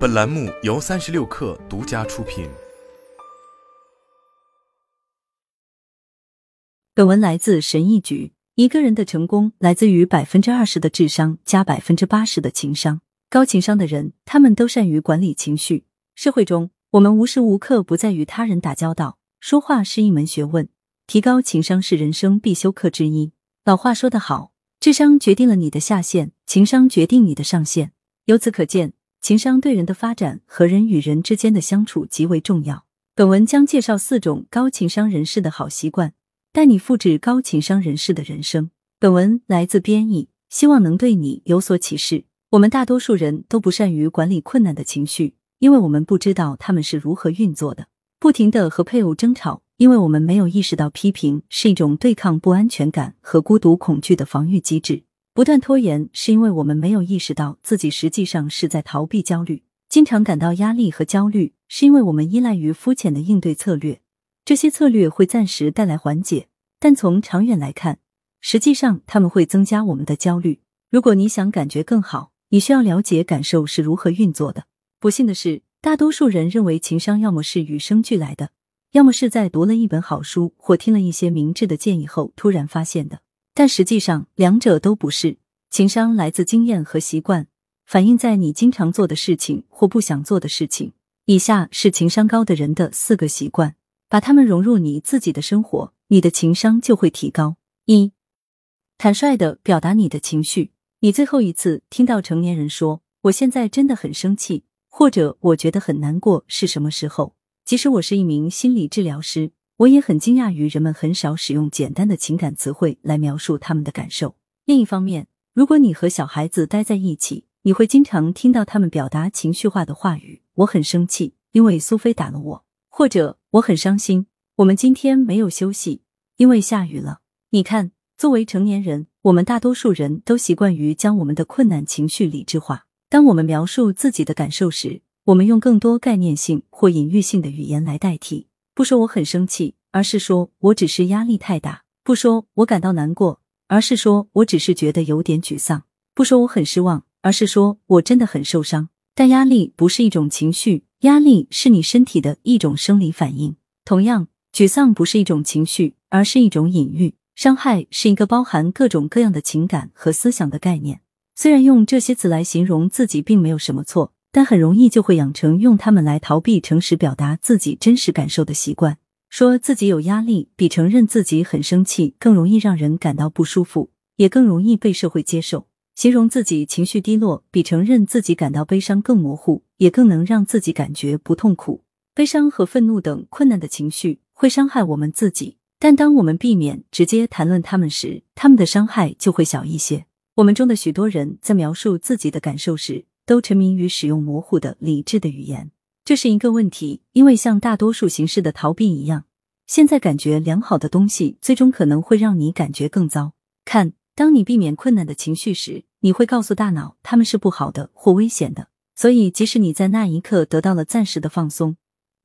本栏目由三十六氪独家出品。本文来自神意局。一个人的成功来自于百分之二十的智商加百分之八十的情商。高情商的人，他们都善于管理情绪。社会中，我们无时无刻不在与他人打交道，说话是一门学问，提高情商是人生必修课之一。老话说得好，智商决定了你的下限，情商决定你的上限。由此可见，情商对人的发展和人与人之间的相处极为重要。本文将介绍四种高情商人士的好习惯。带你复制高情商人士的人生。本文来自编译，希望能对你有所启示。我们大多数人都不善于管理困难的情绪，因为我们不知道他们是如何运作的。不停的和配偶争吵，因为我们没有意识到批评是一种对抗不安全感和孤独恐惧的防御机制。不断拖延，是因为我们没有意识到自己实际上是在逃避焦虑。经常感到压力和焦虑，是因为我们依赖于肤浅的应对策略。这些策略会暂时带来缓解，但从长远来看，实际上他们会增加我们的焦虑。如果你想感觉更好，你需要了解感受是如何运作的。不幸的是，大多数人认为情商要么是与生俱来的，要么是在读了一本好书或听了一些明智的建议后突然发现的。但实际上，两者都不是。情商来自经验和习惯，反映在你经常做的事情或不想做的事情。以下是情商高的人的四个习惯。把它们融入你自己的生活，你的情商就会提高。一，坦率的表达你的情绪。你最后一次听到成年人说“我现在真的很生气”或者“我觉得很难过”是什么时候？即使我是一名心理治疗师，我也很惊讶于人们很少使用简单的情感词汇来描述他们的感受。另一方面，如果你和小孩子待在一起，你会经常听到他们表达情绪化的话语：“我很生气，因为苏菲打了我。”或者我很伤心，我们今天没有休息，因为下雨了。你看，作为成年人，我们大多数人都习惯于将我们的困难情绪理智化。当我们描述自己的感受时，我们用更多概念性或隐喻性的语言来代替。不说我很生气，而是说我只是压力太大；不说我感到难过，而是说我只是觉得有点沮丧；不说我很失望，而是说我真的很受伤。但压力不是一种情绪。压力是你身体的一种生理反应。同样，沮丧不是一种情绪，而是一种隐喻。伤害是一个包含各种各样的情感和思想的概念。虽然用这些词来形容自己并没有什么错，但很容易就会养成用它们来逃避诚实表达自己真实感受的习惯。说自己有压力，比承认自己很生气更容易让人感到不舒服，也更容易被社会接受。形容自己情绪低落，比承认自己感到悲伤更模糊，也更能让自己感觉不痛苦。悲伤和愤怒等困难的情绪会伤害我们自己，但当我们避免直接谈论他们时，他们的伤害就会小一些。我们中的许多人在描述自己的感受时，都沉迷于使用模糊的理智的语言，这是一个问题，因为像大多数形式的逃避一样，现在感觉良好的东西，最终可能会让你感觉更糟。看。当你避免困难的情绪时，你会告诉大脑他们是不好的或危险的。所以，即使你在那一刻得到了暂时的放松，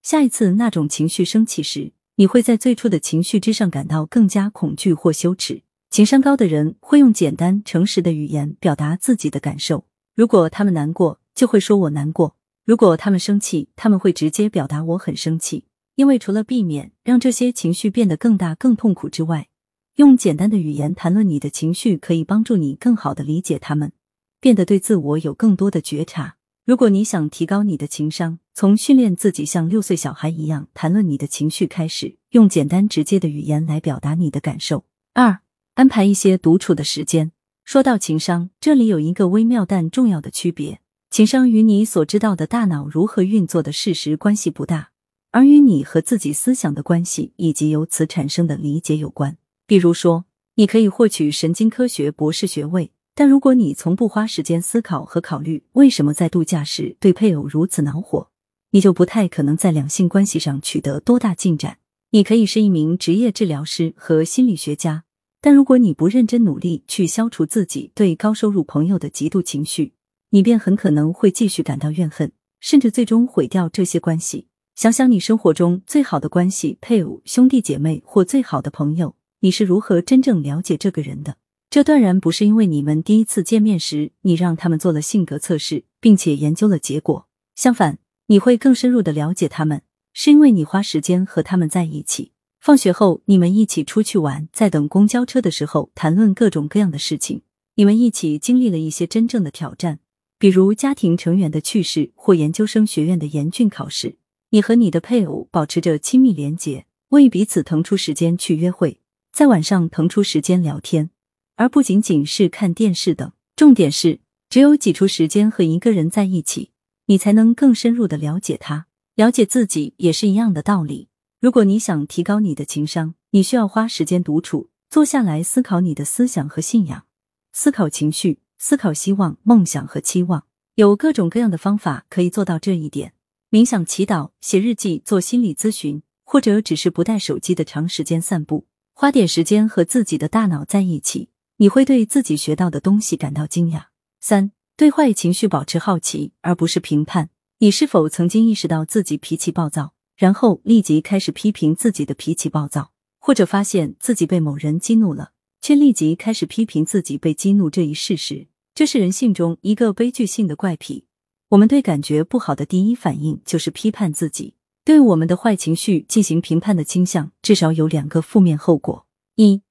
下一次那种情绪升起时，你会在最初的情绪之上感到更加恐惧或羞耻。情商高的人会用简单诚实的语言表达自己的感受。如果他们难过，就会说我难过；如果他们生气，他们会直接表达我很生气。因为除了避免让这些情绪变得更大、更痛苦之外，用简单的语言谈论你的情绪，可以帮助你更好的理解他们，变得对自我有更多的觉察。如果你想提高你的情商，从训练自己像六岁小孩一样谈论你的情绪开始，用简单直接的语言来表达你的感受。二，安排一些独处的时间。说到情商，这里有一个微妙但重要的区别：情商与你所知道的大脑如何运作的事实关系不大，而与你和自己思想的关系以及由此产生的理解有关。比如说，你可以获取神经科学博士学位，但如果你从不花时间思考和考虑为什么在度假时对配偶如此恼火，你就不太可能在两性关系上取得多大进展。你可以是一名职业治疗师和心理学家，但如果你不认真努力去消除自己对高收入朋友的嫉妒情绪，你便很可能会继续感到怨恨，甚至最终毁掉这些关系。想想你生活中最好的关系，配偶、兄弟姐妹或最好的朋友。你是如何真正了解这个人的？这断然不是因为你们第一次见面时你让他们做了性格测试，并且研究了结果，相反，你会更深入的了解他们，是因为你花时间和他们在一起。放学后，你们一起出去玩，在等公交车的时候谈论各种各样的事情。你们一起经历了一些真正的挑战，比如家庭成员的去世或研究生学院的严峻考试。你和你的配偶保持着亲密连结，为彼此腾出时间去约会，在晚上腾出时间聊天，而不仅仅是看电视等。重点是，只有挤出时间和一个人在一起，你才能更深入的了解他，了解自己也是一样的道理。如果你想提高你的情商，你需要花时间独处，坐下来思考你的思想和信仰，思考情绪，思考希望、梦想和期望。有各种各样的方法可以做到这一点：冥想、祈祷、写日记、做心理咨询，或者只是不带手机的长时间散步。花点时间和自己的大脑在一起，你会对自己学到的东西感到惊讶。三、对坏情绪保持好奇，而不是评判。你是否曾经意识到自己脾气暴躁？然后立即开始批评自己的脾气暴躁，或者发现自己被某人激怒了，却立即开始批评自己被激怒这一事实。这是人性中一个悲剧性的怪癖。我们对感觉不好的第一反应就是批判自己，对我们的坏情绪进行评判的倾向，至少有两个负面后果：一，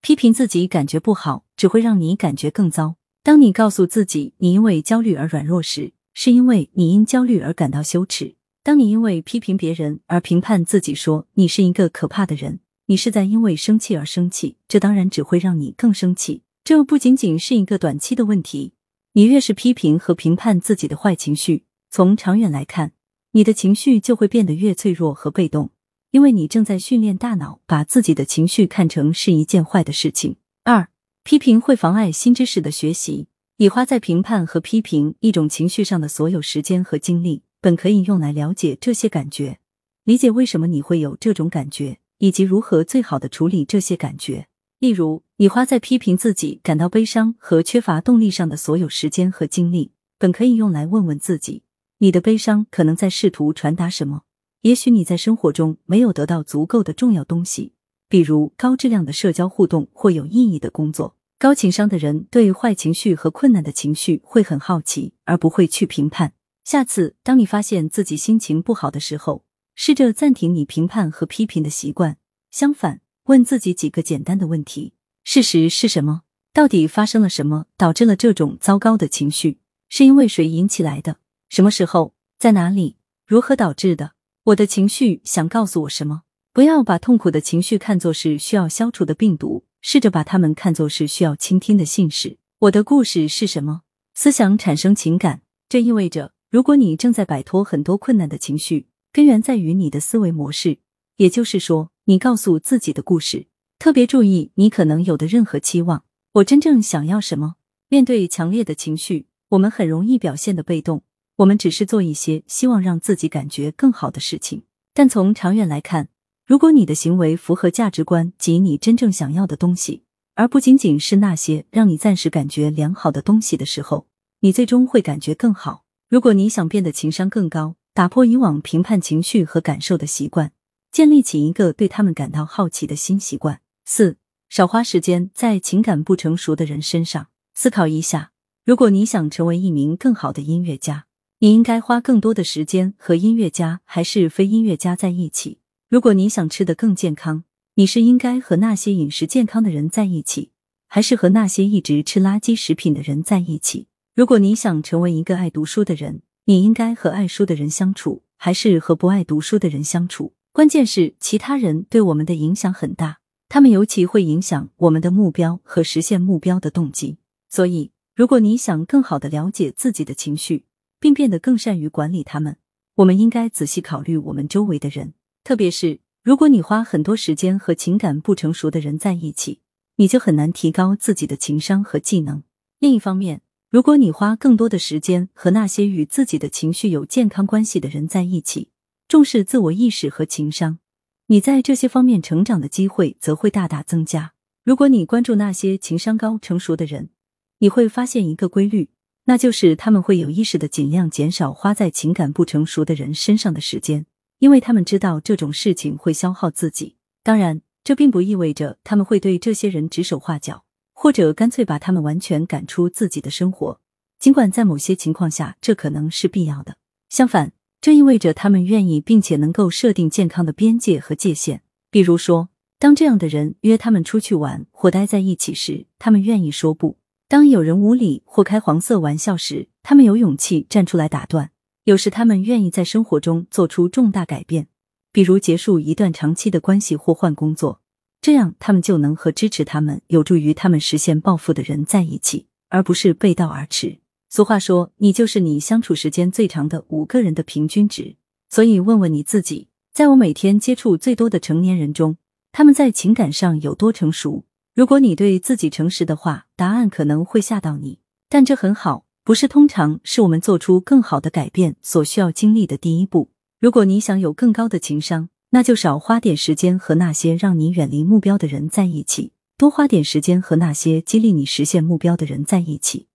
批评自己感觉不好，只会让你感觉更糟。当你告诉自己你因为焦虑而软弱时，是因为你因焦虑而感到羞耻。当你因为批评别人而评判自己，说你是一个可怕的人，你是在因为生气而生气，这当然只会让你更生气。这不仅仅是一个短期的问题，你越是批评和评判自己的坏情绪，从长远来看，你的情绪就会变得越脆弱和被动，因为你正在训练大脑把自己的情绪看成是一件坏的事情。二，批评会妨碍新知识的学习，你花在评判和批评一种情绪上的所有时间和精力。本可以用来了解这些感觉，理解为什么你会有这种感觉，以及如何最好的处理这些感觉。例如，你花在批评自己感到悲伤和缺乏动力上的所有时间和精力，本可以用来问问自己：你的悲伤可能在试图传达什么？也许你在生活中没有得到足够的重要东西，比如高质量的社交互动或有意义的工作。高情商的人对坏情绪和困难的情绪会很好奇，而不会去评判。下次，当你发现自己心情不好的时候，试着暂停你评判和批评的习惯。相反，问自己几个简单的问题：事实是什么？到底发生了什么，导致了这种糟糕的情绪？是因为谁引起来的？什么时候？在哪里？如何导致的？我的情绪想告诉我什么？不要把痛苦的情绪看作是需要消除的病毒，试着把它们看作是需要倾听的信使。我的故事是什么？思想产生情感，这意味着。如果你正在摆脱很多困难的情绪，根源在于你的思维模式，也就是说，你告诉自己的故事。特别注意你可能有的任何期望。我真正想要什么？面对强烈的情绪，我们很容易表现的被动，我们只是做一些希望让自己感觉更好的事情。但从长远来看，如果你的行为符合价值观及你真正想要的东西，而不仅仅是那些让你暂时感觉良好的东西的时候，你最终会感觉更好。如果你想变得情商更高，打破以往评判情绪和感受的习惯，建立起一个对他们感到好奇的新习惯。四，少花时间在情感不成熟的人身上。思考一下，如果你想成为一名更好的音乐家，你应该花更多的时间和音乐家还是非音乐家在一起？如果你想吃得更健康，你是应该和那些饮食健康的人在一起，还是和那些一直吃垃圾食品的人在一起？如果你想成为一个爱读书的人，你应该和爱书的人相处，还是和不爱读书的人相处？关键是其他人对我们的影响很大，他们尤其会影响我们的目标和实现目标的动机。所以，如果你想更好的了解自己的情绪，并变得更善于管理他们，我们应该仔细考虑我们周围的人，特别是如果你花很多时间和情感不成熟的人在一起，你就很难提高自己的情商和技能。另一方面，如果你花更多的时间和那些与自己的情绪有健康关系的人在一起，重视自我意识和情商，你在这些方面成长的机会则会大大增加。如果你关注那些情商高、成熟的人，你会发现一个规律，那就是他们会有意识的尽量减少花在情感不成熟的人身上的时间，因为他们知道这种事情会消耗自己。当然，这并不意味着他们会对这些人指手画脚。或者干脆把他们完全赶出自己的生活，尽管在某些情况下这可能是必要的。相反，这意味着他们愿意并且能够设定健康的边界和界限。比如说，当这样的人约他们出去玩或待在一起时，他们愿意说不；当有人无理或开黄色玩笑时，他们有勇气站出来打断。有时，他们愿意在生活中做出重大改变，比如结束一段长期的关系或换工作。这样，他们就能和支持他们、有助于他们实现抱负的人在一起，而不是背道而驰。俗话说：“你就是你相处时间最长的五个人的平均值。”所以，问问你自己，在我每天接触最多的成年人中，他们在情感上有多成熟？如果你对自己诚实的话，答案可能会吓到你，但这很好，不是通常是我们做出更好的改变所需要经历的第一步。如果你想有更高的情商，那就少花点时间和那些让你远离目标的人在一起，多花点时间和那些激励你实现目标的人在一起。